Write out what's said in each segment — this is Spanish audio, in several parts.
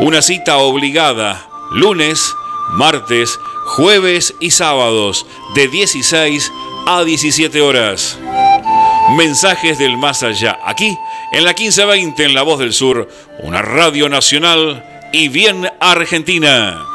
Una cita obligada, lunes, martes, jueves y sábados, de 16 a 17 horas. Mensajes del más allá, aquí, en la 1520, en La Voz del Sur, una radio nacional y bien argentina.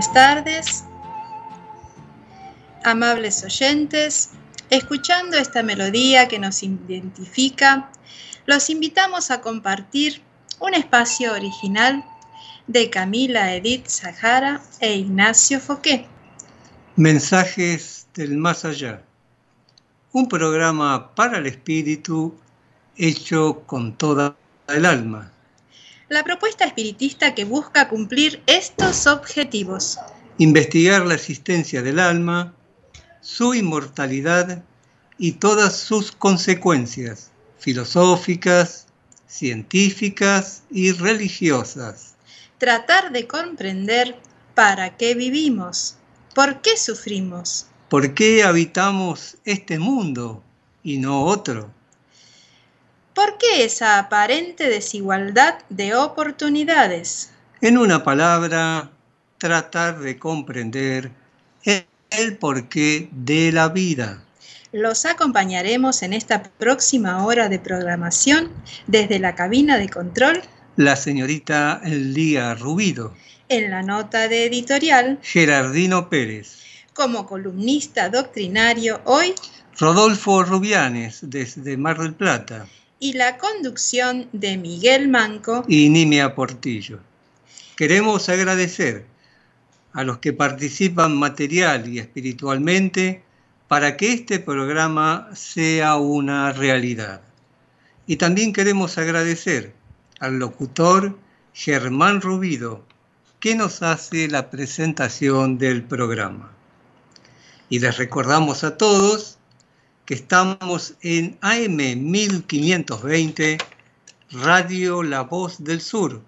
Buenas tardes, amables oyentes. Escuchando esta melodía que nos identifica, los invitamos a compartir un espacio original de Camila Edith Zahara e Ignacio Foqué. Mensajes del más allá. Un programa para el espíritu hecho con toda el alma la propuesta espiritista que busca cumplir estos objetivos. Investigar la existencia del alma, su inmortalidad y todas sus consecuencias filosóficas, científicas y religiosas. Tratar de comprender para qué vivimos, por qué sufrimos. ¿Por qué habitamos este mundo y no otro? ¿Por qué esa aparente desigualdad de oportunidades? En una palabra, tratar de comprender el porqué de la vida. Los acompañaremos en esta próxima hora de programación desde la cabina de control. La señorita Elía Rubido. En la nota de editorial. Gerardino Pérez. Como columnista doctrinario hoy. Rodolfo Rubianes desde Mar del Plata y la conducción de Miguel Manco y Nimia Portillo. Queremos agradecer a los que participan material y espiritualmente para que este programa sea una realidad. Y también queremos agradecer al locutor Germán Rubido, que nos hace la presentación del programa. Y les recordamos a todos estamos en AM 1520, Radio La Voz del Sur,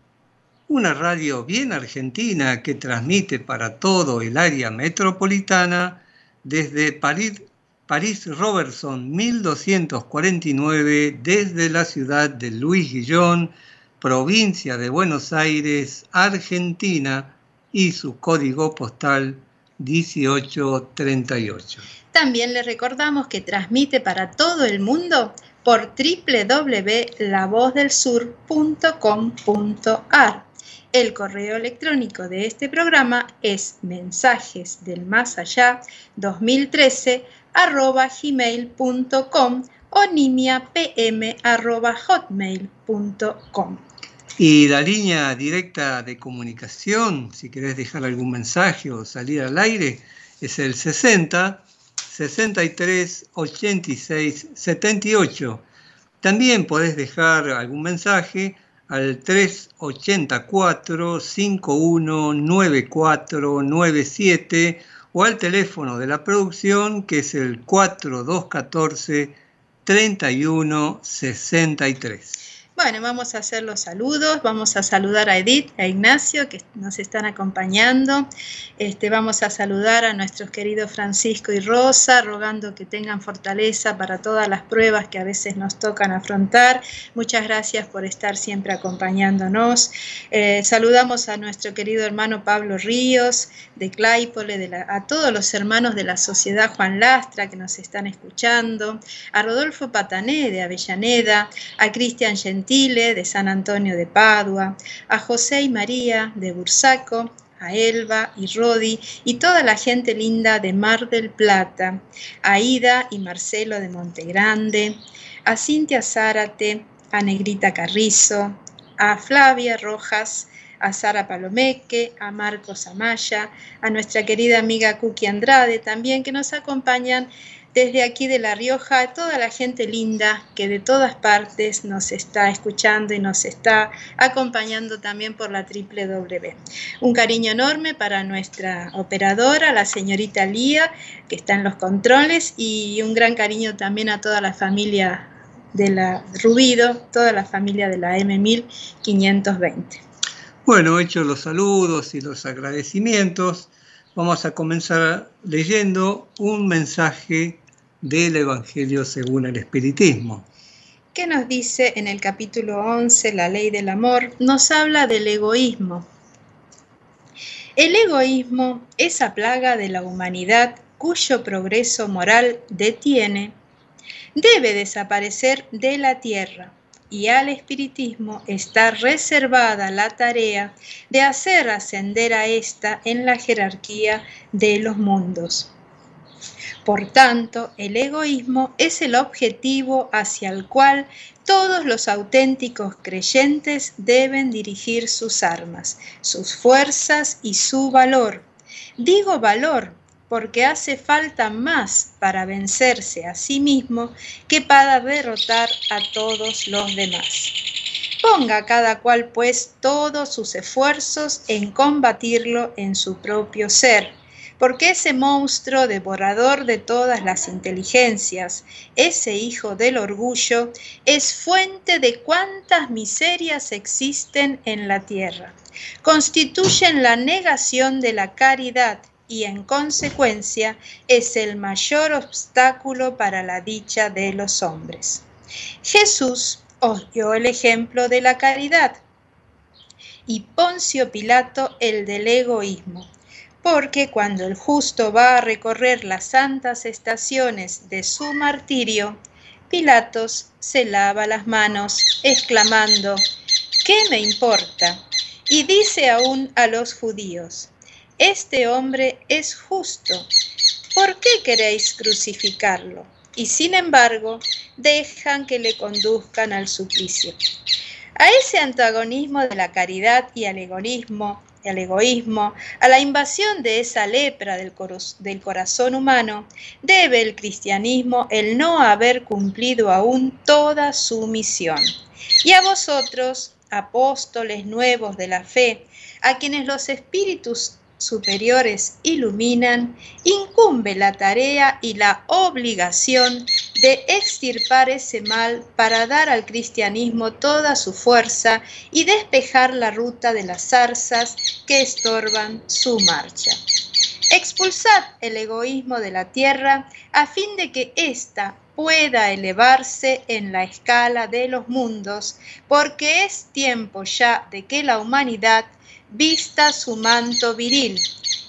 una radio bien argentina que transmite para todo el área metropolitana desde París, París Robertson 1249, desde la ciudad de Luis Guillón, provincia de Buenos Aires, Argentina, y su código postal 1838. También le recordamos que transmite para todo el mundo por www.lavozdelsur.com.ar. El correo electrónico de este programa es mensajes del más allá 2013 arroba gmail.com o nimiapm arroba. Y la línea directa de comunicación, si querés dejar algún mensaje o salir al aire, es el 60 63 86 78. También podés dejar algún mensaje al 384 519497 o al teléfono de la producción que es el 4214 3163. Bueno, vamos a hacer los saludos, vamos a saludar a Edith, a Ignacio, que nos están acompañando. Este, vamos a saludar a nuestros queridos Francisco y Rosa, rogando que tengan fortaleza para todas las pruebas que a veces nos tocan afrontar. Muchas gracias por estar siempre acompañándonos. Eh, saludamos a nuestro querido hermano Pablo Ríos, de Claypole, de a todos los hermanos de la Sociedad Juan Lastra que nos están escuchando, a Rodolfo Patané, de Avellaneda, a Cristian de San Antonio de Padua, a José y María de Bursaco, a Elba y Rodi y toda la gente linda de Mar del Plata, a Ida y Marcelo de Montegrande, a Cintia Zárate, a Negrita Carrizo, a Flavia Rojas, a Sara Palomeque, a Marcos Amaya, a nuestra querida amiga Cookie Andrade también que nos acompañan desde aquí de La Rioja, toda la gente linda que de todas partes nos está escuchando y nos está acompañando también por la W. Un cariño enorme para nuestra operadora, la señorita Lía, que está en los controles, y un gran cariño también a toda la familia de la Rubido, toda la familia de la M1520. Bueno, hechos los saludos y los agradecimientos, vamos a comenzar leyendo un mensaje del Evangelio según el Espiritismo. ¿Qué nos dice en el capítulo 11, la ley del amor? Nos habla del egoísmo. El egoísmo, esa plaga de la humanidad cuyo progreso moral detiene, debe desaparecer de la tierra y al espiritismo está reservada la tarea de hacer ascender a ésta en la jerarquía de los mundos. Por tanto, el egoísmo es el objetivo hacia el cual todos los auténticos creyentes deben dirigir sus armas, sus fuerzas y su valor. Digo valor porque hace falta más para vencerse a sí mismo que para derrotar a todos los demás. Ponga cada cual pues todos sus esfuerzos en combatirlo en su propio ser porque ese monstruo devorador de todas las inteligencias, ese hijo del orgullo, es fuente de cuantas miserias existen en la tierra. Constituyen la negación de la caridad y en consecuencia es el mayor obstáculo para la dicha de los hombres. Jesús os dio el ejemplo de la caridad y Poncio Pilato el del egoísmo porque cuando el justo va a recorrer las santas estaciones de su martirio, Pilatos se lava las manos, exclamando, ¿qué me importa? Y dice aún a los judíos, este hombre es justo, ¿por qué queréis crucificarlo? Y sin embargo, dejan que le conduzcan al suplicio. A ese antagonismo de la caridad y al egoísmo al egoísmo, a la invasión de esa lepra del, corazón humano, debe el cristianismo el no haber cumplido aún toda su misión. Y a vosotros, apóstoles nuevos de la fe, a quienes los espíritus superiores iluminan, incumbe la tarea y la obligación de extirpar ese mal para dar al cristianismo toda su fuerza y despejar la ruta de las zarzas que estorban su marcha. Expulsad el egoísmo de la tierra a fin de que ésta pueda elevarse en la escala de los mundos, porque es tiempo ya de que la humanidad vista su manto viril,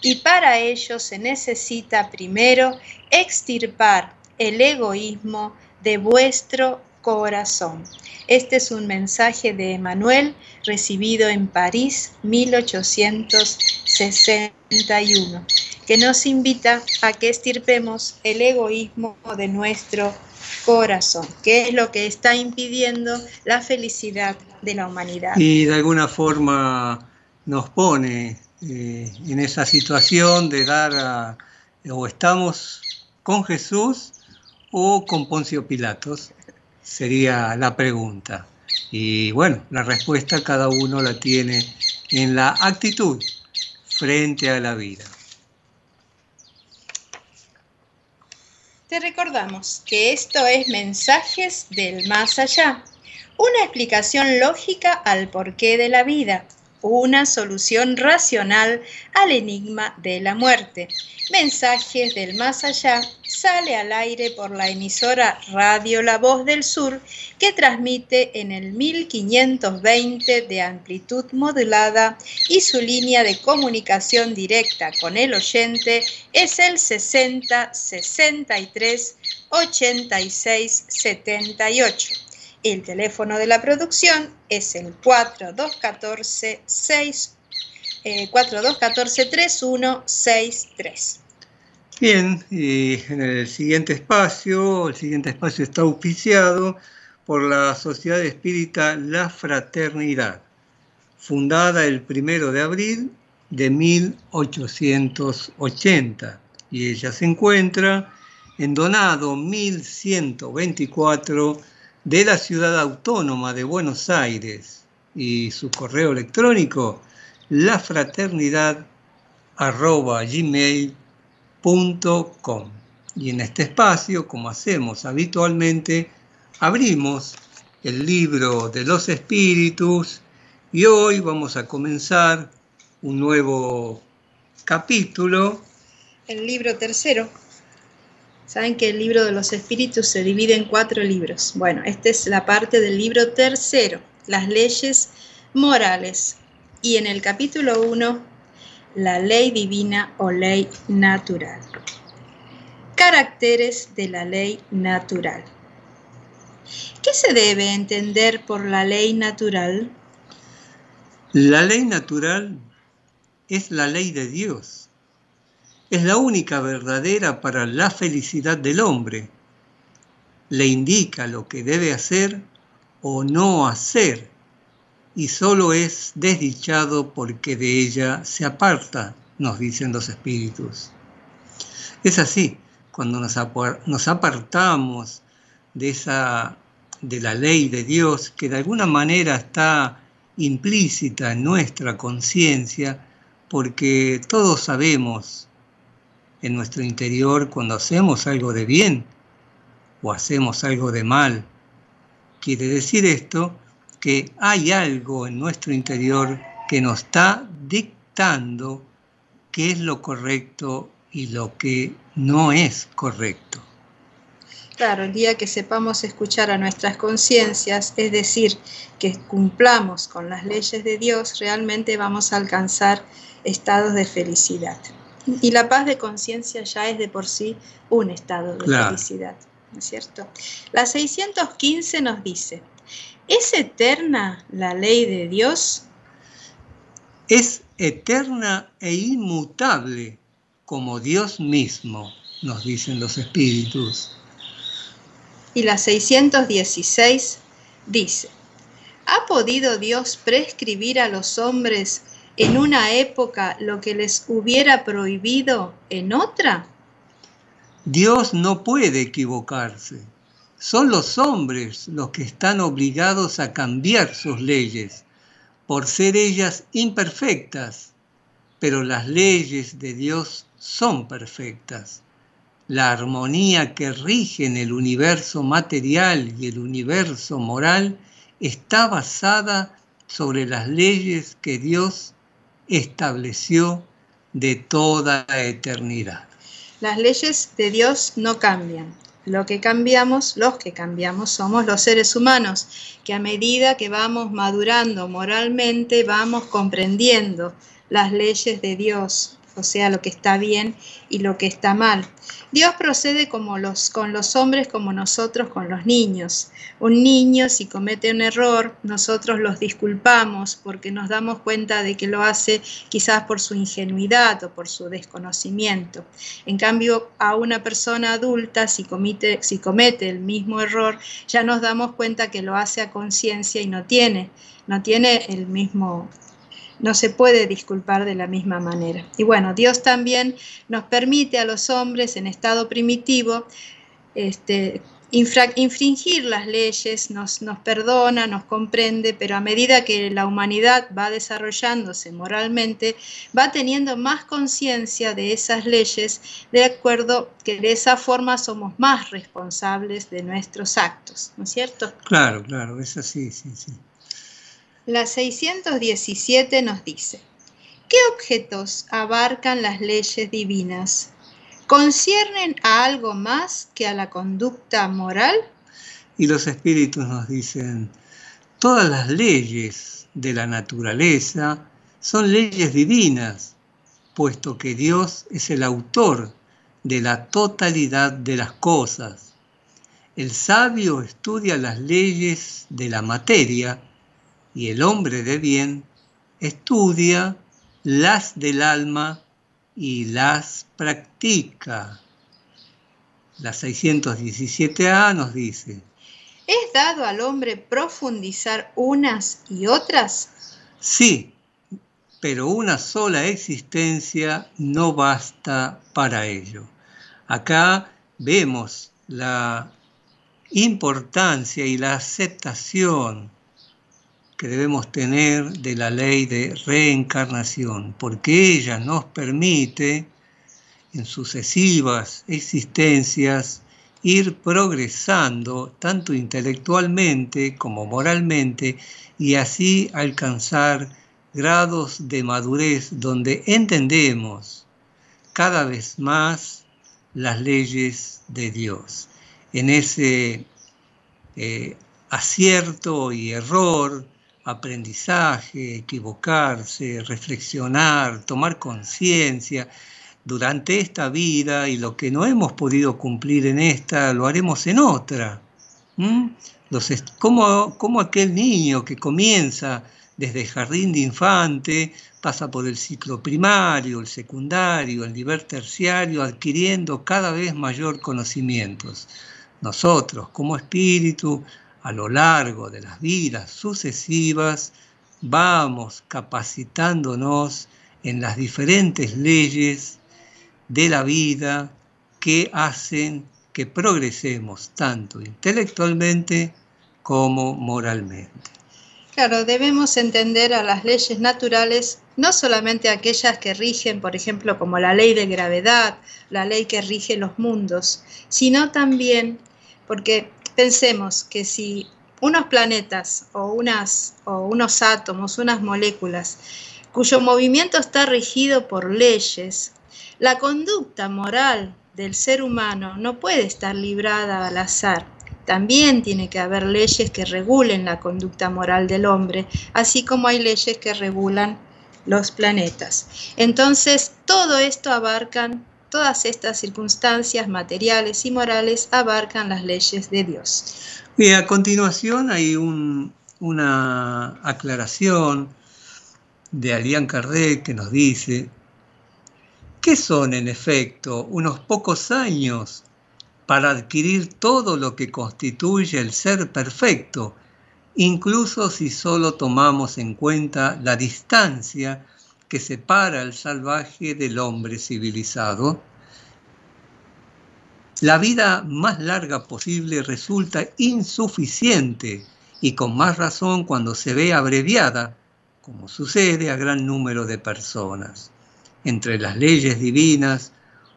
y para ello se necesita primero extirpar el egoísmo de vuestro corazón. Este es un mensaje de Emanuel recibido en París 1861, que nos invita a que estirpemos el egoísmo de nuestro corazón, que es lo que está impidiendo la felicidad de la humanidad. Y de alguna forma nos pone eh, en esa situación de dar a, o estamos con Jesús o con Poncio Pilatos? Sería la pregunta. Y bueno, la respuesta cada uno la tiene en la actitud frente a la vida. Te recordamos que esto es Mensajes del Más Allá, una explicación lógica al porqué de la vida, una solución racional al enigma de la muerte. Mensajes del más allá sale al aire por la emisora Radio La Voz del Sur que transmite en el 1520 de amplitud modulada y su línea de comunicación directa con el oyente es el 60 63 86 78. El teléfono de la producción es el 4214 3163. Eh, Bien, y en el siguiente espacio, el siguiente espacio está auspiciado por la Sociedad Espírita La Fraternidad, fundada el primero de abril de 1880, y ella se encuentra en Donado 1124 de la ciudad autónoma de Buenos Aires y su correo electrónico lafraternidad.gmail.com. Y en este espacio, como hacemos habitualmente, abrimos el libro de los espíritus y hoy vamos a comenzar un nuevo capítulo. El libro tercero. Saben que el libro de los espíritus se divide en cuatro libros. Bueno, esta es la parte del libro tercero, las leyes morales. Y en el capítulo 1, la ley divina o ley natural. Caracteres de la ley natural. ¿Qué se debe entender por la ley natural? La ley natural es la ley de Dios es la única verdadera para la felicidad del hombre. Le indica lo que debe hacer o no hacer y solo es desdichado porque de ella se aparta, nos dicen los espíritus. Es así, cuando nos, apartamos de esa de la ley de Dios que de alguna manera está implícita en nuestra conciencia, porque todos sabemos en nuestro interior cuando hacemos algo de bien o hacemos algo de mal. Quiere decir esto que hay algo en nuestro interior que nos está dictando qué es lo correcto y lo que no es correcto. Claro, el día que sepamos escuchar a nuestras conciencias, es decir, que cumplamos con las leyes de Dios, realmente vamos a alcanzar estados de felicidad. Y la paz de conciencia ya es de por sí un estado de felicidad, ¿no es cierto? La 615 nos dice, ¿es eterna la ley de Dios? Es eterna e inmutable como Dios mismo, nos dicen los espíritus. Y la 616 dice, ¿ha podido Dios prescribir a los hombres en una época lo que les hubiera prohibido en otra? Dios no puede equivocarse. Son los hombres los que están obligados a cambiar sus leyes, por ser ellas imperfectas, pero las leyes de Dios son perfectas. La armonía que rige en el universo material y el universo moral está basada sobre las leyes que Dios estableció de toda eternidad. Las leyes de Dios no cambian. Lo que cambiamos, los que cambiamos, somos los seres humanos, que a medida que vamos madurando moralmente, vamos comprendiendo las leyes de Dios, o sea, lo que está bien y lo que está mal. Dios procede como los, con los hombres como nosotros con los niños. Un niño si comete un error, nosotros los disculpamos porque nos damos cuenta de que lo hace quizás por su ingenuidad o por su desconocimiento. En cambio, a una persona adulta, si comete, si comete el mismo error, ya nos damos cuenta que lo hace a conciencia y no tiene, no tiene el mismo no se puede disculpar de la misma manera. Y bueno, Dios también nos permite a los hombres en estado primitivo este, infringir las leyes, nos, nos perdona, nos comprende, pero a medida que la humanidad va desarrollándose moralmente, va teniendo más conciencia de esas leyes, de acuerdo que de esa forma somos más responsables de nuestros actos, ¿no es cierto? Claro, claro, es así, sí, sí. La 617 nos dice, ¿qué objetos abarcan las leyes divinas? conciernen a algo más que a la conducta moral? Y los espíritus nos dicen, todas las leyes de la naturaleza son leyes divinas, puesto que Dios es el autor de la totalidad de las cosas. El sabio estudia las leyes de la materia y el hombre de bien estudia las del alma y las practica. La 617A nos dice, ¿es dado al hombre profundizar unas y otras? Sí, pero una sola existencia no basta para ello. Acá vemos la importancia y la aceptación debemos tener de la ley de reencarnación, porque ella nos permite en sucesivas existencias ir progresando tanto intelectualmente como moralmente y así alcanzar grados de madurez donde entendemos cada vez más las leyes de Dios. En ese eh, acierto y error, aprendizaje, equivocarse, reflexionar, tomar conciencia durante esta vida y lo que no hemos podido cumplir en esta lo haremos en otra. como, aquel niño que comienza desde el jardín de infante, pasa por el ciclo primario, el secundario, el nivel terciario, adquiriendo cada vez mayor conocimientos. Nosotros, como espíritu, a lo largo de las vidas sucesivas, vamos capacitándonos en las diferentes leyes de la vida que hacen que progresemos tanto intelectualmente como moralmente. Claro, debemos entender a las leyes naturales no solamente aquellas que rigen, por ejemplo, como la ley de gravedad, la ley que rige los mundos, sino también porque Pensemos que si unos planetas o, unas, o unos átomos, unas moléculas, cuyo movimiento está regido por leyes, la conducta moral del ser humano no puede estar librada al azar. También tiene que haber leyes que regulen la conducta moral del hombre, así como hay leyes que regulan los planetas. Entonces, todo esto abarcan Todas estas circunstancias materiales y morales abarcan las leyes de Dios. Y a continuación hay una aclaración de Alian Kardec que nos dice, ¿qué son en efecto unos pocos años para adquirir todo lo que constituye el ser perfecto, incluso si solo tomamos en cuenta la distancia que separa al salvaje del hombre civilizado, la vida más larga posible resulta insuficiente y con más razón cuando se ve abreviada, como sucede a gran número de personas. Entre las leyes divinas,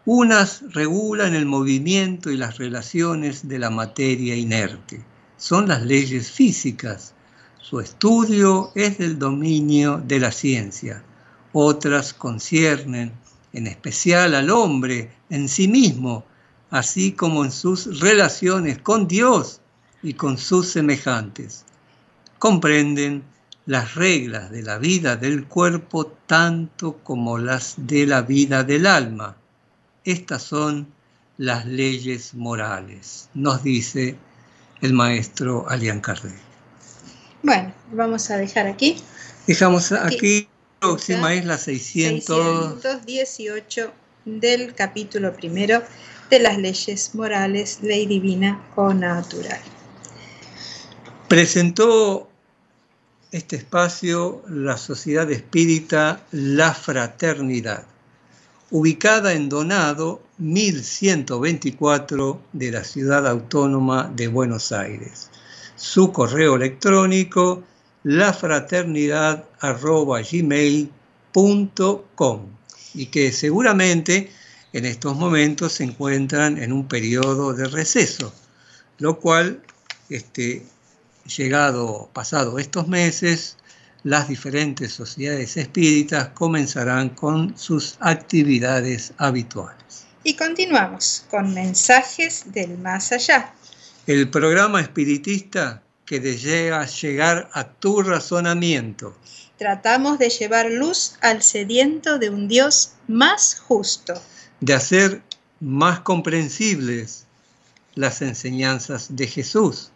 unas regulan el movimiento y las relaciones de la materia inerte. Son las leyes físicas. Su estudio es del dominio de la ciencia otras conciernen en especial al hombre en sí mismo, así como en sus relaciones con Dios y con sus semejantes. Comprenden las reglas de la vida del cuerpo tanto como las de la vida del alma. Estas son las leyes morales, nos dice el maestro Alian Kardec. Bueno, vamos a dejar aquí. Dejamos aquí próxima es la 618 del capítulo primero de las leyes morales, ley divina o natural. Presentó este espacio la Sociedad Espírita La Fraternidad, ubicada en Donado 1124 de la Ciudad Autónoma de Buenos Aires. Su correo electrónico lafraternidad.gmail.com y que seguramente en estos momentos se encuentran en un periodo de receso, lo cual, este, llegado, pasado estos meses, las diferentes sociedades espíritas comenzarán con sus actividades habituales. Y continuamos con mensajes del más allá. El programa espiritista que desea llegar a tu razonamiento. Tratamos de llevar luz al sediento de un Dios más justo. De hacer más comprensibles las enseñanzas de Jesús.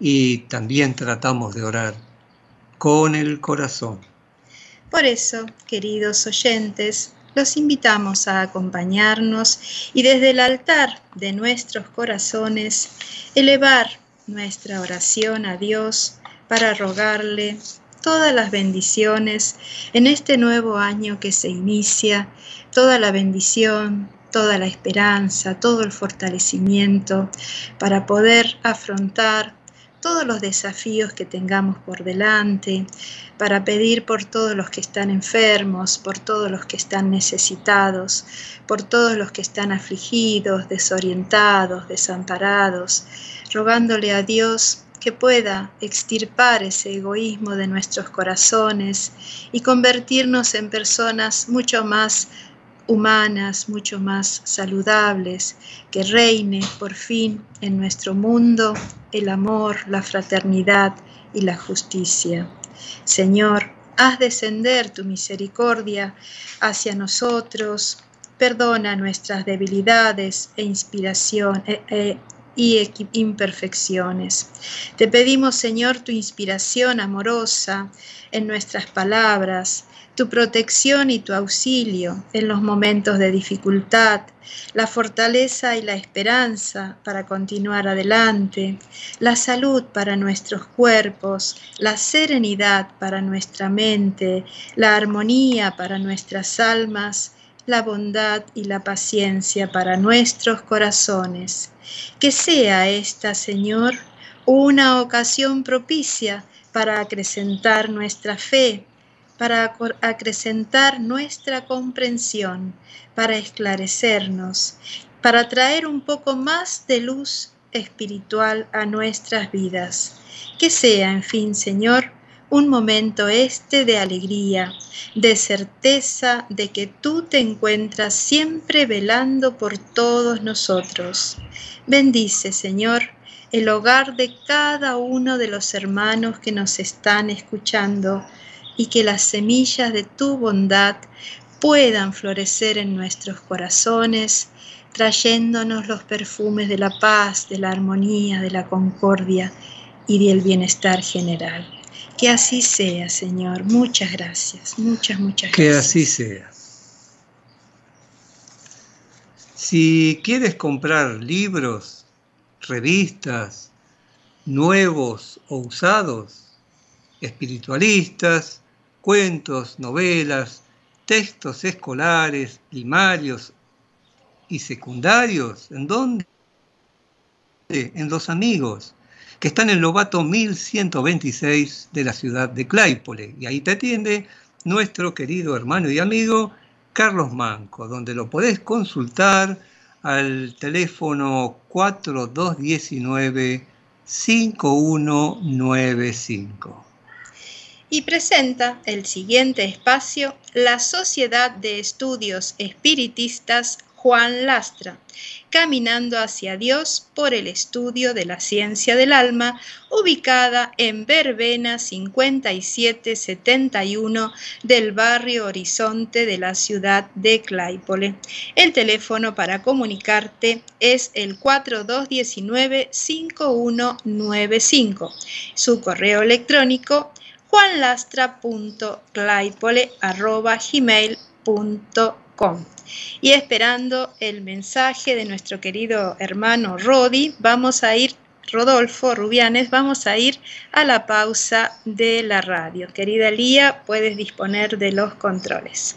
Y también tratamos de orar con el corazón. Por eso, queridos oyentes, los invitamos a acompañarnos y desde el altar de nuestros corazones elevar nuestra oración a Dios para rogarle todas las bendiciones en este nuevo año que se inicia, toda la bendición, toda la esperanza, todo el fortalecimiento para poder afrontar todos los desafíos que tengamos por delante, para pedir por todos los que están enfermos, por todos los que están necesitados, por todos los que están afligidos, desorientados, desamparados, rogándole a Dios que pueda extirpar ese egoísmo de nuestros corazones y convertirnos en personas mucho más humanas, mucho más saludables, que reine por fin en nuestro mundo el amor, la fraternidad y la justicia. Señor, haz descender tu misericordia hacia nosotros, perdona nuestras debilidades e inspiración e, e, y imperfecciones. Te pedimos, Señor, tu inspiración amorosa en nuestras palabras, tu protección y tu auxilio en los momentos de dificultad, la fortaleza y la esperanza para continuar adelante, la salud para nuestros cuerpos, la serenidad para nuestra mente, la armonía para nuestras almas, la bondad y la paciencia para nuestros corazones. Que sea esta, Señor, una ocasión propicia para acrecentar nuestra fe, para acrecentar nuestra comprensión, para esclarecernos, para traer un poco más de luz espiritual a nuestras vidas. Que sea, en fin, Señor, un momento este de alegría, de certeza de que tú te encuentras siempre velando por todos nosotros. Bendice, Señor, el hogar de cada uno de los hermanos que nos están escuchando y que las semillas de tu bondad puedan florecer en nuestros corazones, trayéndonos los perfumes de la paz, de la armonía, de la concordia y del bienestar general. Que así sea, Señor. Muchas gracias, muchas, muchas gracias. Que así sea. Si quieres comprar libros, revistas, nuevos o usados, espiritualistas, cuentos, novelas, textos escolares, primarios y secundarios. ¿En dónde? En Los Amigos, que están en Lobato 1126 de la ciudad de Claypole. Y ahí te atiende nuestro querido hermano y amigo Carlos Manco, donde lo podés consultar al teléfono 4219 5195 y presenta el siguiente espacio la Sociedad de Estudios Espiritistas Juan Lastra, caminando hacia Dios por el estudio de la ciencia del alma, ubicada en Verbena 5771 del barrio Horizonte de la ciudad de Claypole. El teléfono para comunicarte es el 4219-5195. Su correo electrónico juanlastra.claypole.gmail.com Y esperando el mensaje de nuestro querido hermano Rodi, vamos a ir, Rodolfo Rubianes, vamos a ir a la pausa de la radio. Querida Lía, puedes disponer de los controles.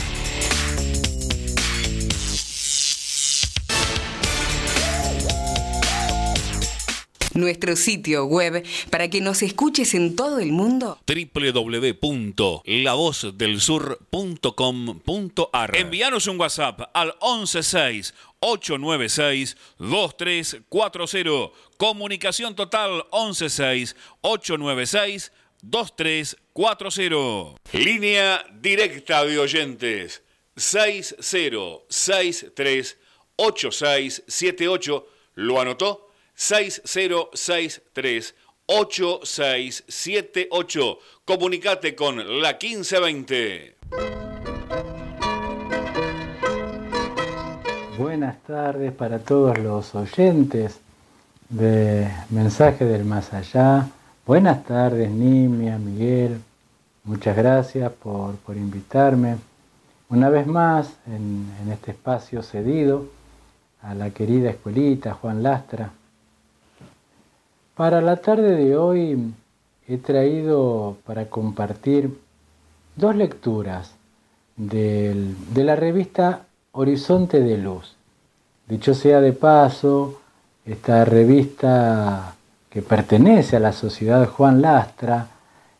Nuestro sitio web para que nos escuches en todo el mundo? www.lavozdelsur.com.ar Envíanos un WhatsApp al 116 896 2340. Comunicación total 116 896 2340. Línea directa de oyentes 6063 8678. ¿Lo anotó? 6063 8678. Comunicate con la 1520. Buenas tardes para todos los oyentes de Mensaje del Más Allá. Buenas tardes, Nimia, Miguel. Muchas gracias por, invitarme una vez más en, en este espacio cedido a la querida escuelita Juan Lastra para la tarde de hoy he traído para compartir dos lecturas de la revista Horizonte de Luz. Dicho sea de paso, esta revista que pertenece a la Sociedad Juan Lastra,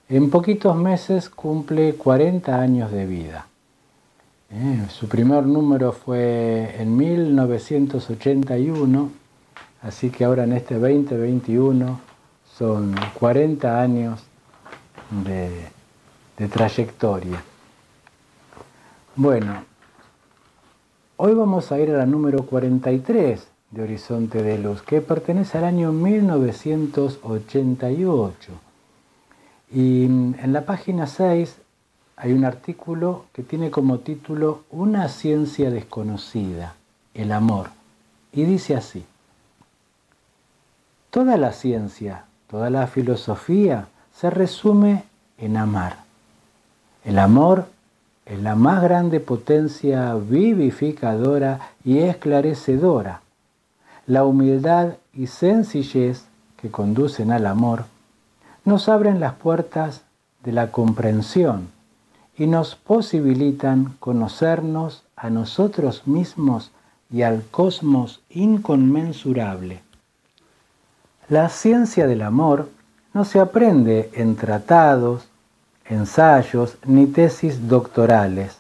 en poquitos meses cumple 40 años de vida. Eh, su primer número fue en 1981 Así que ahora en este 2021 son 40 años de, trayectoria. Bueno, hoy vamos a ir a la número 43 de Horizonte de Luz, que pertenece al año 1988. Y en la página 6 hay un artículo que tiene como título Una ciencia desconocida, el amor. Y dice así, Toda la ciencia, toda la filosofía se resume en amar. El amor es la más grande potencia vivificadora y esclarecedora. La humildad y sencillez que conducen al amor nos abren las puertas de la comprensión y nos posibilitan conocernos a nosotros mismos y al cosmos inconmensurable. La ciencia del amor no se aprende en tratados, ensayos ni tesis doctorales.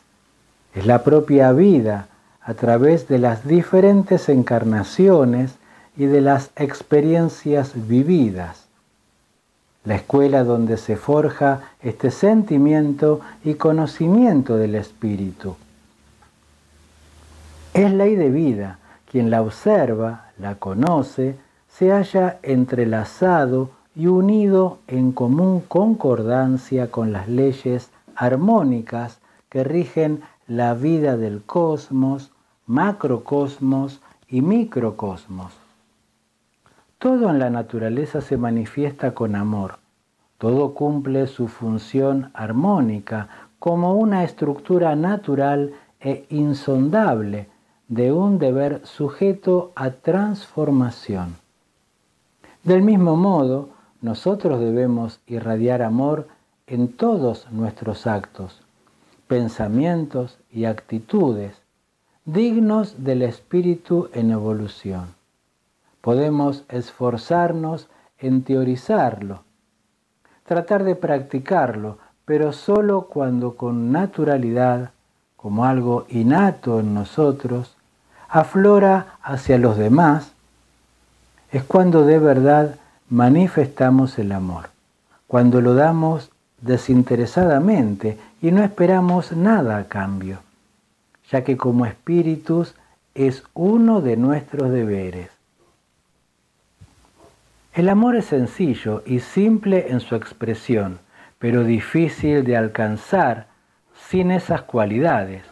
Es la propia vida a través de las diferentes encarnaciones y de las experiencias vividas. La escuela donde se forja este sentimiento y conocimiento del espíritu. Es ley de vida quien la observa, la conoce, se haya entrelazado y unido en común concordancia con las leyes armónicas que rigen la vida del cosmos, macrocosmos y microcosmos. Todo en la naturaleza se manifiesta con amor, todo cumple su función armónica como una estructura natural e insondable de un deber sujeto a transformación. Del mismo modo, nosotros debemos irradiar amor en todos nuestros actos, pensamientos y actitudes dignos del espíritu en evolución. Podemos esforzarnos en teorizarlo, tratar de practicarlo, pero solo cuando con naturalidad, como algo innato en nosotros, aflora hacia los demás es cuando de verdad manifestamos el amor, cuando lo damos desinteresadamente y no esperamos nada a cambio, ya que como espíritus es uno de nuestros deberes. El amor es sencillo y simple en su expresión, pero difícil de alcanzar sin esas cualidades.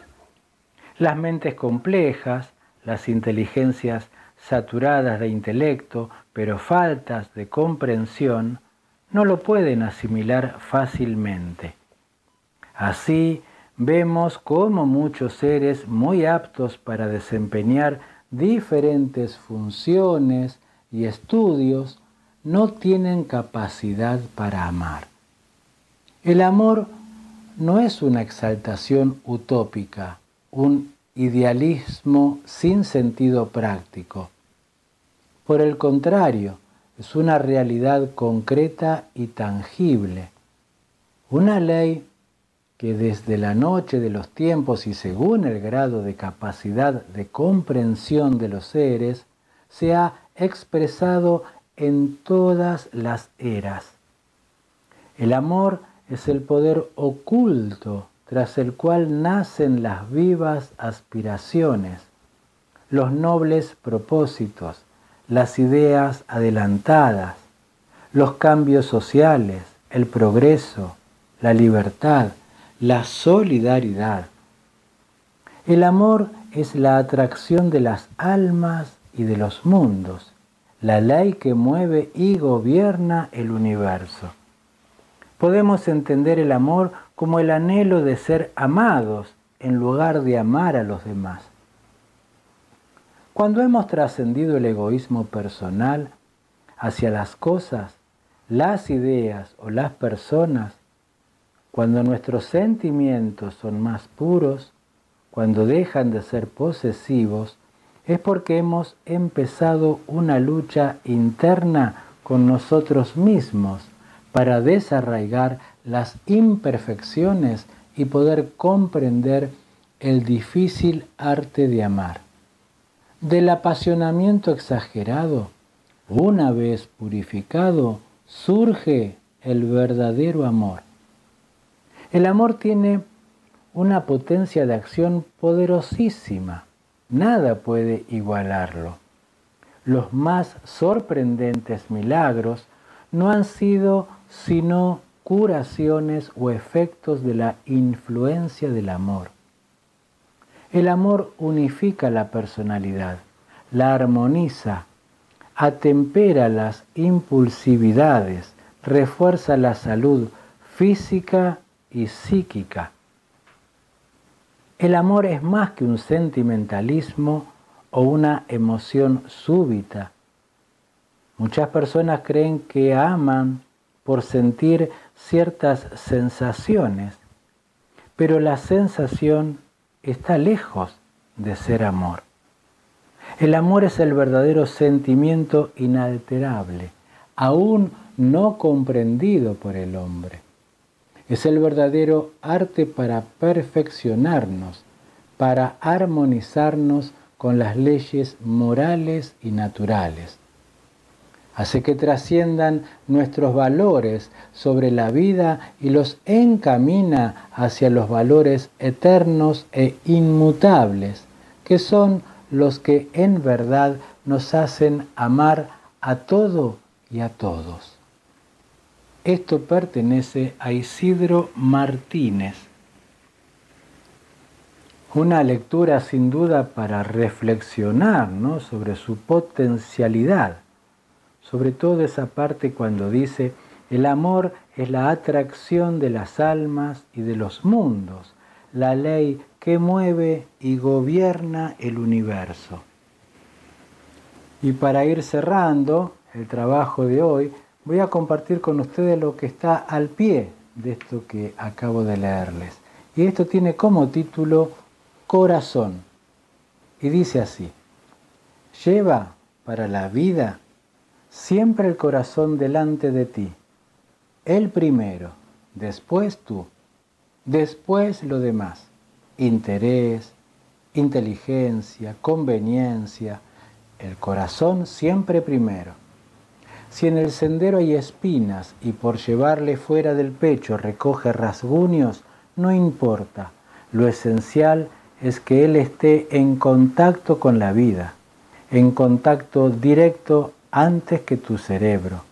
Las mentes complejas, las inteligencias saturadas de intelecto, pero faltas de comprensión, no lo pueden asimilar fácilmente. Así vemos cómo muchos seres muy aptos para desempeñar diferentes funciones y estudios no tienen capacidad para amar. El amor no es una exaltación utópica, un idealismo sin sentido práctico. Por el contrario, es una realidad concreta y tangible, una ley que desde la noche de los tiempos y según el grado de capacidad de comprensión de los seres, se ha expresado en todas las eras. El amor es el poder oculto tras el cual nacen las vivas aspiraciones, los nobles propósitos, las ideas adelantadas, los cambios sociales, el progreso, la libertad, la solidaridad. El amor es la atracción de las almas y de los mundos, la ley que mueve y gobierna el universo. Podemos entender el amor como el anhelo de ser amados en lugar de amar a los demás. Cuando hemos trascendido el egoísmo personal hacia las cosas, las ideas o las personas, cuando nuestros sentimientos son más puros, cuando dejan de ser posesivos, es porque hemos empezado una lucha interna con nosotros mismos para desarraigar las imperfecciones y poder comprender el difícil arte de amar. Del apasionamiento exagerado, una vez purificado, surge el verdadero amor. El amor tiene una potencia de acción poderosísima. Nada puede igualarlo. Los más sorprendentes milagros no han sido sino curaciones o efectos de la influencia del amor. El amor unifica la personalidad, la armoniza, atempera las impulsividades, refuerza la salud física y psíquica. El amor es más que un sentimentalismo o una emoción súbita. Muchas personas creen que aman por sentir ciertas sensaciones, pero la sensación está lejos de ser amor. El amor es el verdadero sentimiento inalterable, aún no comprendido por el hombre. Es el verdadero arte para perfeccionarnos, para armonizarnos con las leyes morales y naturales. Hace que trasciendan nuestros valores sobre la vida y los encamina hacia los valores eternos e inmutables, que son los que en verdad nos hacen amar a todo y a todos. Esto pertenece a Isidro Martínez. Una lectura sin duda para reflexionar sobre su potencialidad, sobre todo esa parte cuando dice, el amor es la atracción de las almas y de los mundos, la ley que mueve y gobierna el universo. Y para ir cerrando el trabajo de hoy, voy a compartir con ustedes lo que está al pie de esto que acabo de leerles. Y esto tiene como título Corazón. Y dice así, lleva para la vida siempre el corazón delante de ti. El primero, después tú, después lo demás. Interés, inteligencia, conveniencia, el corazón siempre primero. Si en el sendero hay espinas y por llevarle fuera del pecho recoge rasguños, no importa. Lo esencial es que él esté en contacto con la vida, en contacto directo antes que tu cerebro,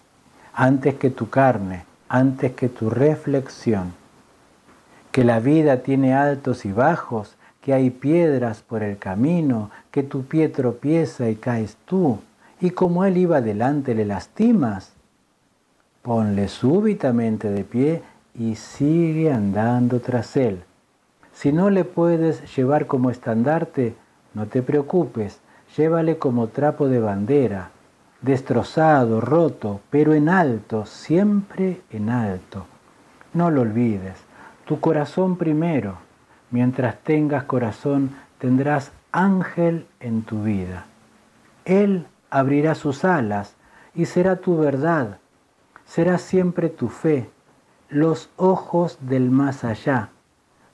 antes que tu carne, antes que tu reflexión. Que la vida tiene altos y bajos, que hay piedras por el camino, que tu pie tropieza y caes tú, y como él iba delante le lastimas. ponle súbitamente de pie y sigue andando tras él. Si no le puedes llevar como estandarte, no te preocupes, llévale como trapo de bandera, destrozado, roto, pero en alto, siempre en alto. No lo olvides, tu corazón primero. Mientras tengas corazón, tendrás ángel en tu vida. Él abrirá sus alas y será tu verdad, será siempre tu fe, los ojos del más allá,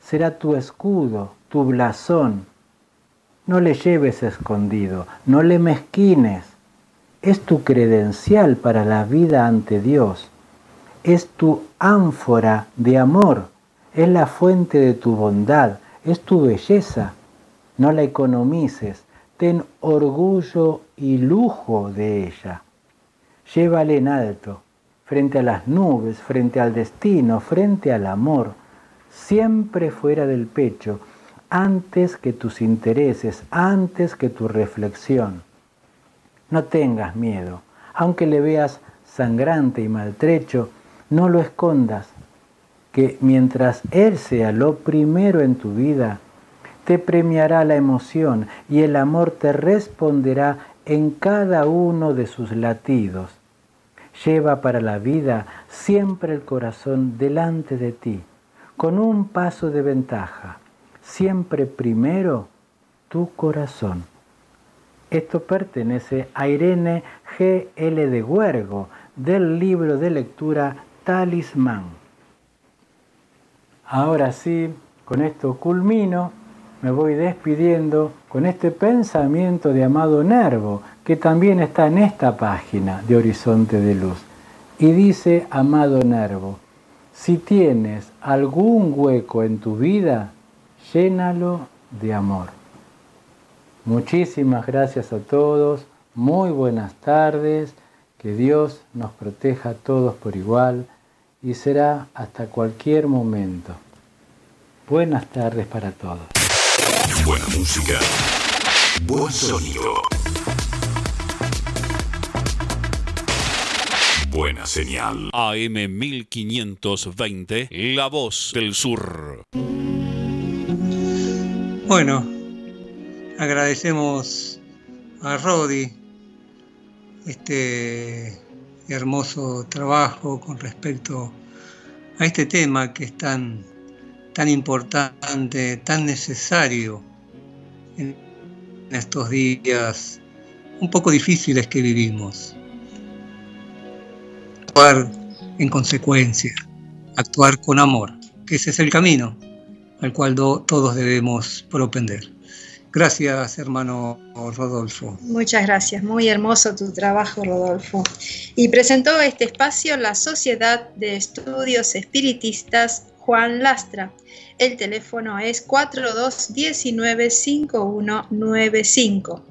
será tu escudo, tu blasón. No le lleves escondido, no le mezquines, es tu credencial para la vida ante Dios, es tu ánfora de amor, es la fuente de tu bondad, es tu belleza. No la economices, ten orgullo y lujo de ella. Llévale en alto, frente a las nubes, frente al destino, frente al amor, siempre fuera del pecho, antes que tus intereses, antes que tu reflexión. No tengas miedo, aunque le veas sangrante y maltrecho, no lo escondas, que mientras Él sea lo primero en tu vida, te premiará la emoción y el amor te responderá en cada uno de sus latidos. Lleva para la vida siempre el corazón delante de ti, con un paso de ventaja, siempre primero tu corazón. Esto pertenece a Irene G. L. de Huergo, del libro de lectura Talismán. Ahora sí, con esto culmino me voy despidiendo con este pensamiento de Amado Nervo, que también está en esta página de Horizonte de Luz. Y dice Amado Nervo, si tienes algún hueco en tu vida, llénalo de amor. Muchísimas gracias a todos, muy buenas tardes, que Dios nos proteja a todos por igual y será hasta cualquier momento. Buenas tardes para todos. Buena música. Buen sonido. Buena señal. AM 1520, La Voz del Sur. Bueno, agradecemos a Rodi este hermoso trabajo con respecto a este tema que es tan tan importante, tan necesario en estos días un poco difíciles que vivimos. Actuar en consecuencia, actuar con amor, que ese es el camino al cual todos debemos propender. Gracias, hermano Rodolfo. Muchas gracias, muy hermoso tu trabajo, Rodolfo. Y presentó este espacio la Sociedad de Estudios Espiritistas Juan Lastra. El teléfono es 4219-5195.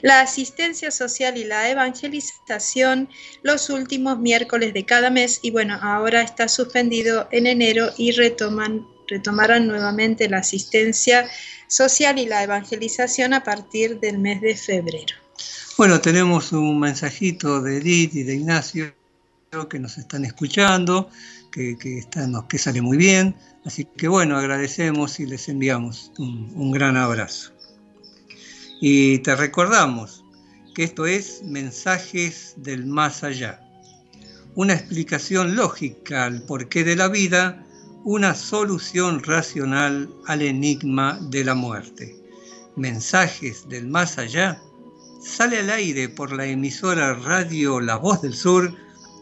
La asistencia social y la evangelización los últimos miércoles de cada mes y bueno, ahora está suspendido en enero y retoman, retomarán nuevamente la asistencia social y la evangelización a partir del mes de febrero. Bueno, tenemos un mensajito de Edith y de Ignacio que nos están escuchando que, que sale muy bien. Así que bueno, agradecemos y les enviamos un, un gran abrazo. Y te recordamos que esto es Mensajes del Más Allá, una explicación lógica al porqué de la vida, una solución racional al enigma de la muerte. Mensajes del Más Allá sale al aire por la emisora Radio La Voz del Sur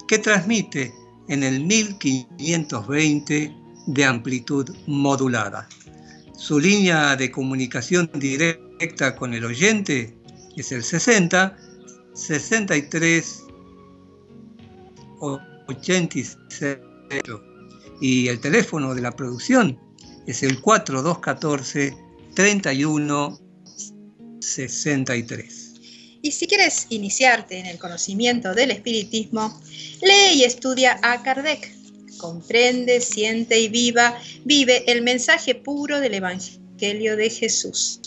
que transmite en el 1520 de amplitud modulada. Su línea de comunicación directa con el oyente es el 60 63 86 y el teléfono de la producción es el 4214 31 63. Y si quieres iniciarte en el conocimiento del espiritismo, lee y estudia a Kardec. Comprende, siente y viva, vive el mensaje puro del Evangelio de Jesús.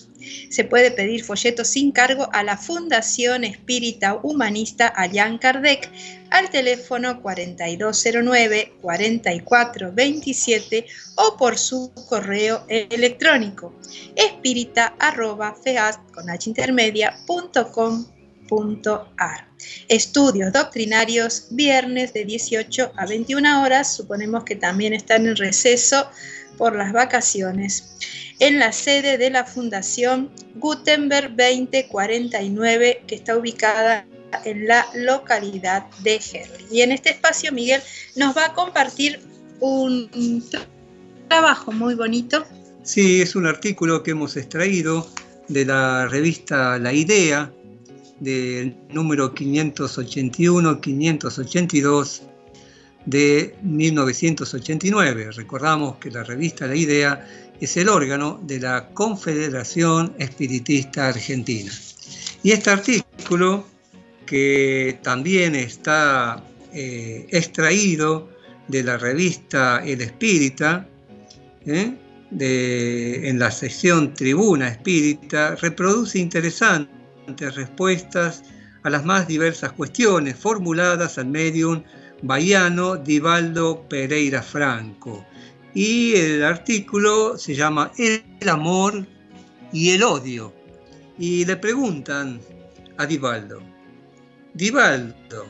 Se puede pedir folletos sin cargo a la Fundación Espírita Humanista Allan Kardec al teléfono 4209-4427 o por su correo electrónico espírita.feast.com.ar. Estudios doctrinarios, viernes de 18 a 21 horas, suponemos que también están en receso por las vacaciones en la sede de la Fundación Gutenberg 2049, que está ubicada en la localidad de Herli. Y en este espacio Miguel nos va a compartir un trabajo muy bonito. Sí, es un artículo que hemos extraído de la revista La Idea, del número 581-582 de 1989. Recordamos que la revista La Idea es el órgano de la Confederación Espiritista Argentina. Y este artículo, que también está eh, extraído de la revista El Espírita, ¿eh? en la sección Tribuna Espírita, reproduce interesantes respuestas a las más diversas cuestiones formuladas al medium Baiano Divaldo Pereira Franco. Y el artículo se llama El amor y el odio. Y le preguntan a Divaldo, Divaldo,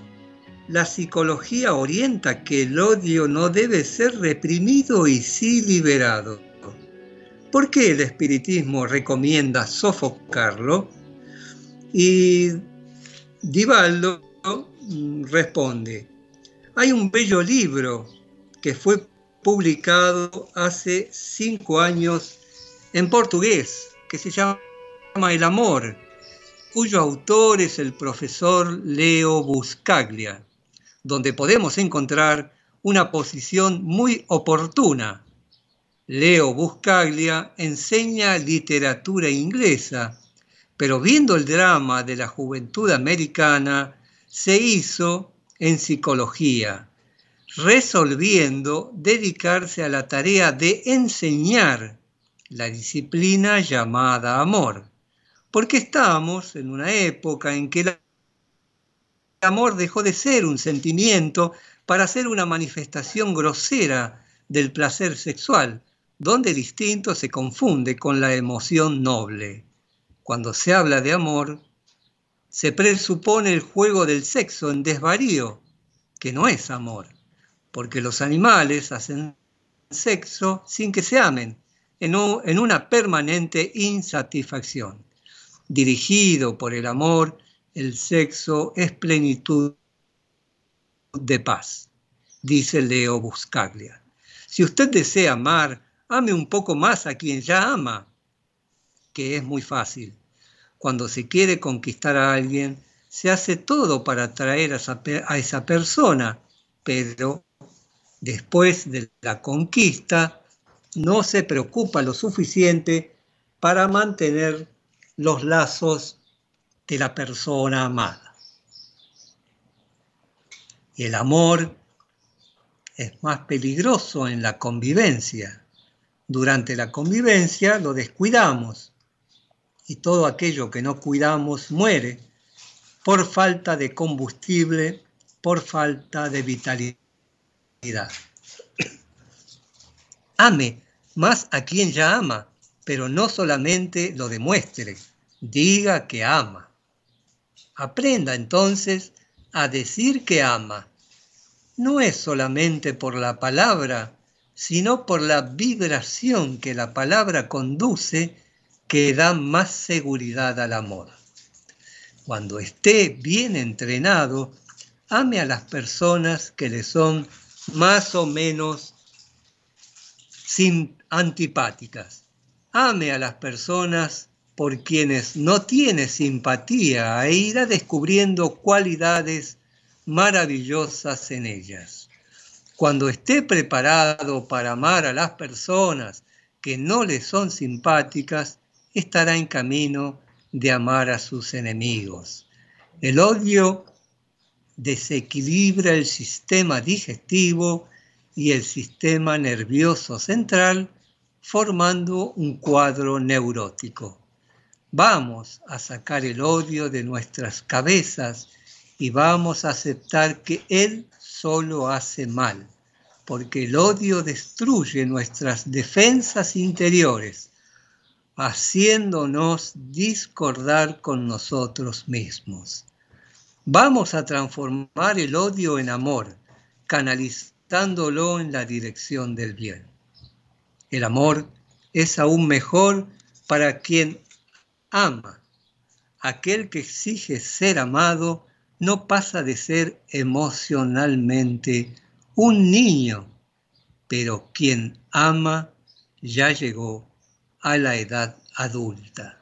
la psicología orienta que el odio no debe ser reprimido y sí liberado. ¿Por qué el espiritismo recomienda sofocarlo? Y Divaldo responde, hay un bello libro que fue publicado hace cinco años en portugués, que se llama El Amor, cuyo autor es el profesor Leo Buscaglia, donde podemos encontrar una posición muy oportuna. Leo Buscaglia enseña literatura inglesa, pero viendo el drama de la juventud americana, se hizo en psicología, resolviendo dedicarse a la tarea de enseñar la disciplina llamada amor, porque estamos en una época en que el amor dejó de ser un sentimiento para ser una manifestación grosera del placer sexual, donde el instinto se confunde con la emoción noble. Cuando se habla de amor, se presupone el juego del sexo en desvarío, que no es amor, porque los animales hacen sexo sin que se amen, en, una permanente insatisfacción. Dirigido por el amor, el sexo es plenitud de paz, dice Leo Buscaglia. Si usted desea amar, ame un poco más a quien ya ama, que es muy fácil cuando se quiere conquistar a alguien, se hace todo para atraer a esa, persona, pero después de la conquista no se preocupa lo suficiente para mantener los lazos de la persona amada. El amor es más peligroso en la convivencia. Durante la convivencia lo descuidamos y todo aquello que no cuidamos muere por falta de combustible, por falta de vitalidad. Ame más a quien ya ama, pero no solamente lo demuestre, diga que ama. Aprenda entonces a decir que ama. No es solamente por la palabra, sino por la vibración que la palabra conduce que da más seguridad al amor. Cuando esté bien entrenado, ame a las personas que le son más o menos antipáticas. Ame a las personas por quienes no tiene simpatía e irá descubriendo cualidades maravillosas en ellas. Cuando esté preparado para amar a las personas que no le son simpáticas, estará en camino de amar a sus enemigos. El odio desequilibra el sistema digestivo y el sistema nervioso central, formando un cuadro neurótico. Vamos a sacar el odio de nuestras cabezas y vamos a aceptar que Él solo hace mal, porque el odio destruye nuestras defensas interiores, haciéndonos discordar con nosotros mismos. Vamos a transformar el odio en amor, canalizándolo en la dirección del bien. El amor es aún mejor para quien ama. Aquel que exige ser amado no pasa de ser emocionalmente un niño, pero quien ama ya llegó a la edad adulta.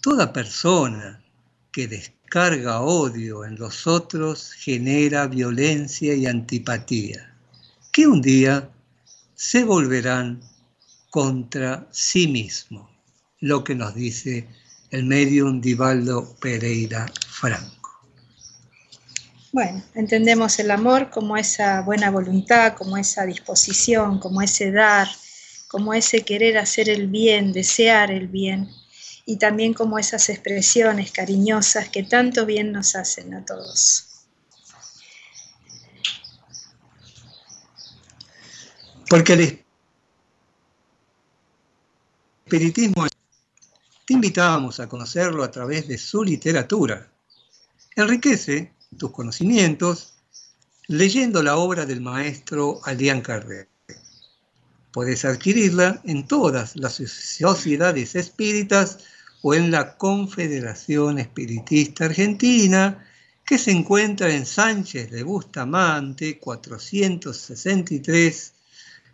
Toda persona que descarga odio en los otros genera violencia y antipatía, que un día se volverán contra sí mismo, lo que nos dice el medium Divaldo Pereira Franco. Bueno, entendemos el amor como esa buena voluntad, como esa disposición, como ese dar, como ese querer hacer el bien, desear el bien, y también como esas expresiones cariñosas que tanto bien nos hacen a todos. Porque el espiritismo te invitamos a conocerlo a través de su literatura. Enriquece tus conocimientos leyendo la obra del maestro Alián Carré. Puedes adquirirla en todas las sociedades espíritas o en la Confederación Espiritista Argentina, que se encuentra en Sánchez de Bustamante, 463,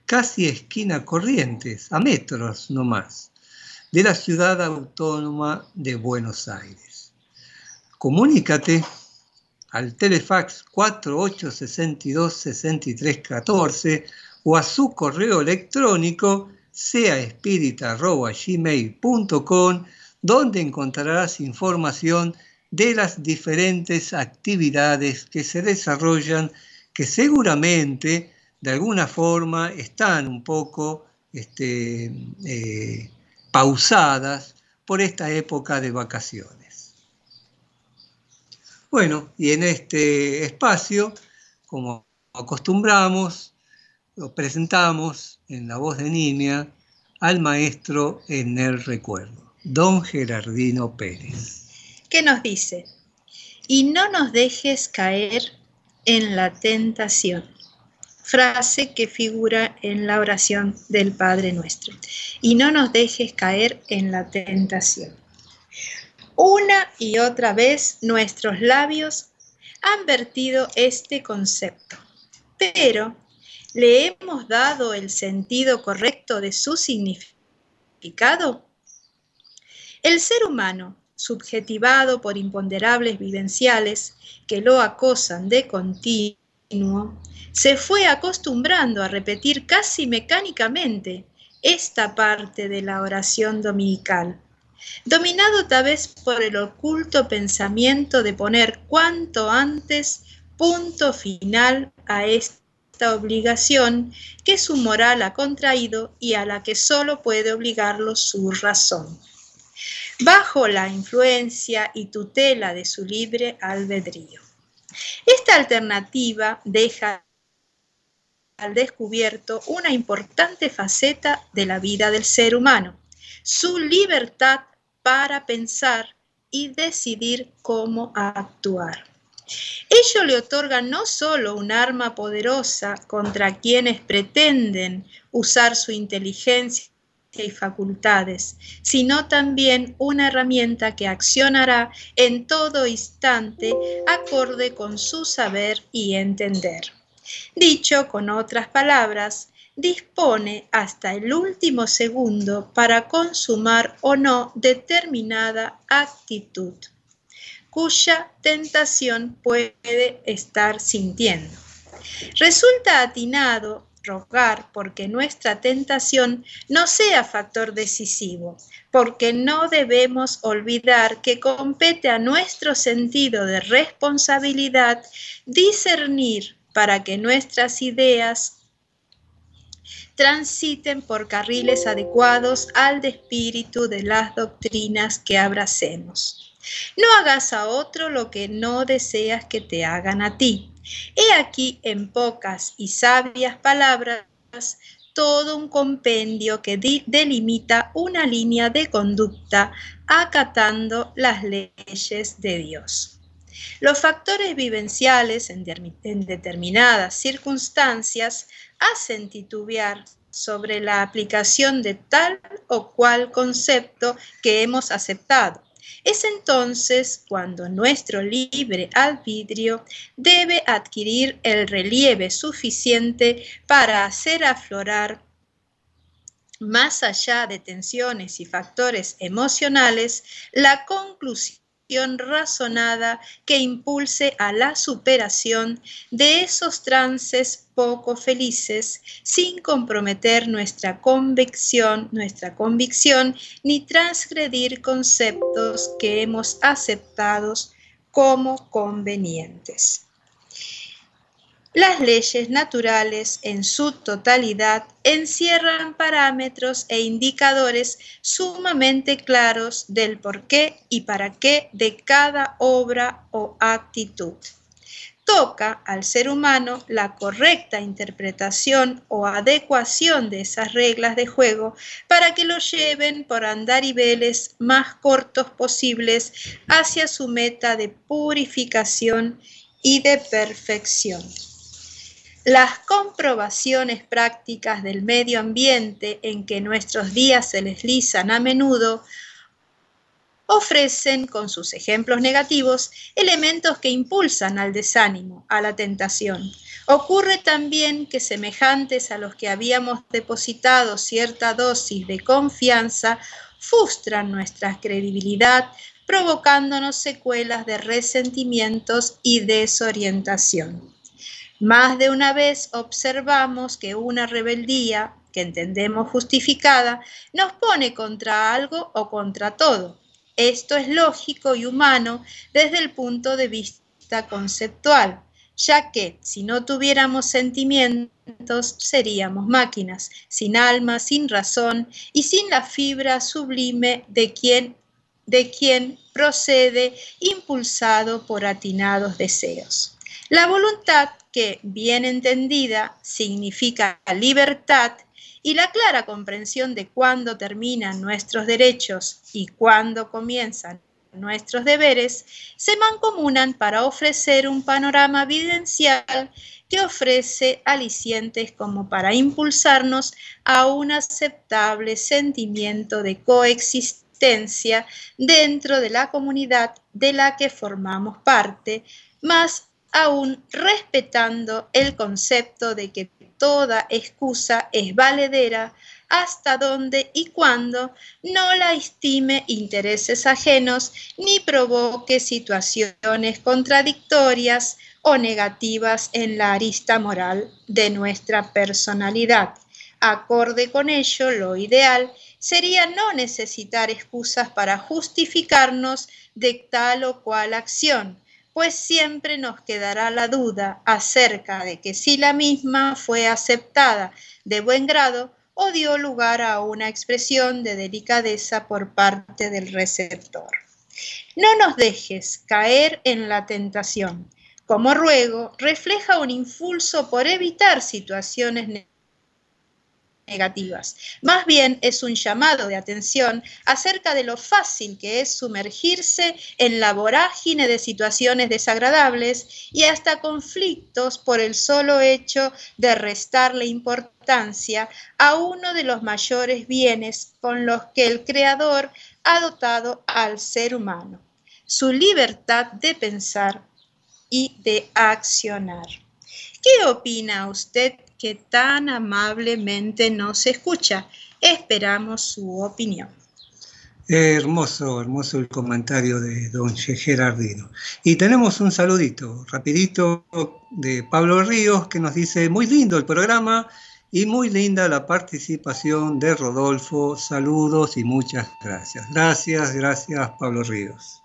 casi esquina Corrientes, a metros no más, de la ciudad autónoma de Buenos Aires. Comunícate al telefax 4862-6314 o a su correo electrónico seaespírita.gmail.com donde encontrarás información de las diferentes actividades que se desarrollan que seguramente de alguna forma están un poco este, eh, pausadas por esta época de vacaciones. Bueno, y en este espacio, como acostumbramos, presentamos en la voz de niña al maestro en el recuerdo, don Gerardino Pérez. ¿Qué nos dice? Y no nos dejes caer en la tentación frase que figura en la oración del Padre nuestro. Y no nos dejes caer en la tentación. Una y otra vez nuestros labios han vertido este concepto, pero ¿le hemos dado el sentido correcto de su significado? El ser humano, subjetivado por imponderables vivenciales que lo acosan de continuo, se fue acostumbrando a repetir casi mecánicamente esta parte de la oración dominical, dominado tal vez por el oculto pensamiento de poner cuanto antes punto final a esta obligación que su moral ha contraído y a la que solo puede obligarlo su razón, bajo la influencia y tutela de su libre albedrío. Esta alternativa deja al descubierto una importante faceta de la vida del ser humano, su libertad para pensar y decidir cómo actuar. Ello le otorga no solo un arma poderosa contra quienes pretenden usar su inteligencia y facultades, sino también una herramienta que accionará en todo instante acorde con su saber y entender. Dicho con otras palabras, dispone hasta el último segundo para consumar o no determinada actitud, cuya tentación puede estar sintiendo. Resulta atinado rogar porque nuestra tentación no sea factor decisivo, porque no debemos olvidar que compete a nuestro sentido de responsabilidad discernir para que nuestras ideas transiten por carriles adecuados al espíritu de las doctrinas que abracemos. No hagas a otro lo que no deseas que te hagan a ti. He aquí en pocas y sabias palabras todo un compendio que delimita una línea de conducta acatando las leyes de Dios. Los factores vivenciales en, determinadas circunstancias hacen titubear sobre la aplicación de tal o cual concepto que hemos aceptado. Es entonces cuando nuestro libre albedrío debe adquirir el relieve suficiente para hacer aflorar más allá de tensiones y factores emocionales, la conclusión razonada que impulse a la superación de esos trances poco felices sin comprometer nuestra convicción, nuestra convicción ni transgredir conceptos que hemos aceptado como convenientes. Las leyes naturales en su totalidad encierran parámetros e indicadores sumamente claros del por qué y para qué de cada obra o actitud. Toca al ser humano la correcta interpretación o adecuación de esas reglas de juego para que lo lleven por andariveles más cortos posibles hacia su meta de purificación y de perfección. Las comprobaciones prácticas del medio ambiente en que nuestros días se deslizan a menudo ofrecen con sus ejemplos negativos elementos que impulsan al desánimo, a la tentación. Ocurre también que semejantes a los que habíamos depositado cierta dosis de confianza, frustran nuestra credibilidad, provocándonos secuelas de resentimientos y desorientación. Más de una vez observamos que una rebeldía, que entendemos justificada, nos pone contra algo o contra todo. Esto es lógico y humano desde el punto de vista conceptual, ya que si no tuviéramos sentimientos seríamos máquinas, sin alma, sin razón y sin la fibra sublime de quien, de quien procede impulsado por atinados deseos. La voluntad que, bien entendida, significa libertad y la clara comprensión de cuándo terminan nuestros derechos y cuándo comienzan nuestros deberes, se mancomunan para ofrecer un panorama evidencial que ofrece alicientes como para impulsarnos a un aceptable sentimiento de coexistencia dentro de la comunidad de la que formamos parte, más aún respetando el concepto de que toda excusa es valedera hasta donde y cuando no la estime intereses ajenos ni provoque situaciones contradictorias o negativas en la arista moral de nuestra personalidad. Acorde con ello, lo ideal sería no necesitar excusas para justificarnos de tal o cual acción, pues siempre nos quedará la duda acerca de que si la misma fue aceptada de buen grado o dio lugar a una expresión de delicadeza por parte del receptor. No nos dejes caer en la tentación. Como ruego, refleja un impulso por evitar situaciones negativas. Más bien es un llamado de atención acerca de lo fácil que es sumergirse en la vorágine de situaciones desagradables y hasta conflictos por el solo hecho de restarle importancia a uno de los mayores bienes con los que el Creador ha dotado al ser humano, su libertad de pensar y de accionar. ¿Qué opina usted que tan amablemente nos escucha. Esperamos su opinión. hermoso, hermoso el comentario de don Gerardino. Y tenemos un saludito, rapidito, de Pablo Ríos, que nos dice, muy lindo el programa y muy linda la participación de Rodolfo. Saludos y muchas gracias. Gracias, gracias Pablo Ríos.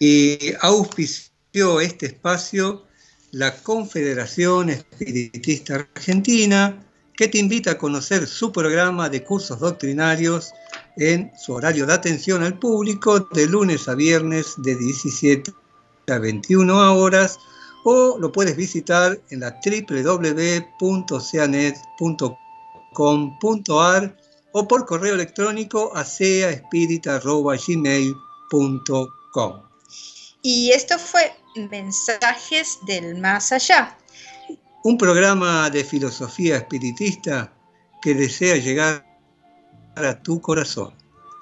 Y auspició este espacio la Confederación Espiritista Argentina que te invita a conocer su programa de cursos doctrinarios en su horario de atención al público de lunes a viernes de 17 a 21 horas o lo puedes visitar en la www.ceanet.com.ar o por correo electrónico a seaespírita.gmail.com. Y esto fue Mensajes del Más Allá. Un programa de filosofía espiritista que desea llegar a tu corazón.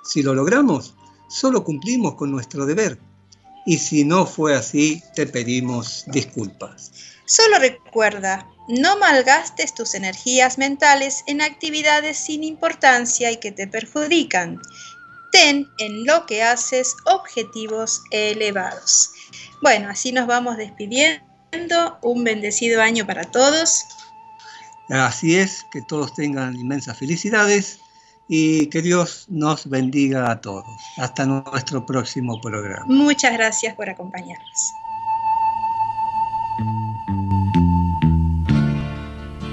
Si lo logramos, solo cumplimos con nuestro deber. Y si no fue así, te pedimos disculpas. Solo recuerda, no malgastes tus energías mentales en actividades sin importancia y que te perjudican. Ten en lo que haces objetivos elevados. Bueno, así nos vamos despidiendo. Un bendecido año para todos. Así es, que todos tengan inmensas felicidades y que Dios nos bendiga a todos. Hasta nuestro próximo programa. Muchas gracias por acompañarnos.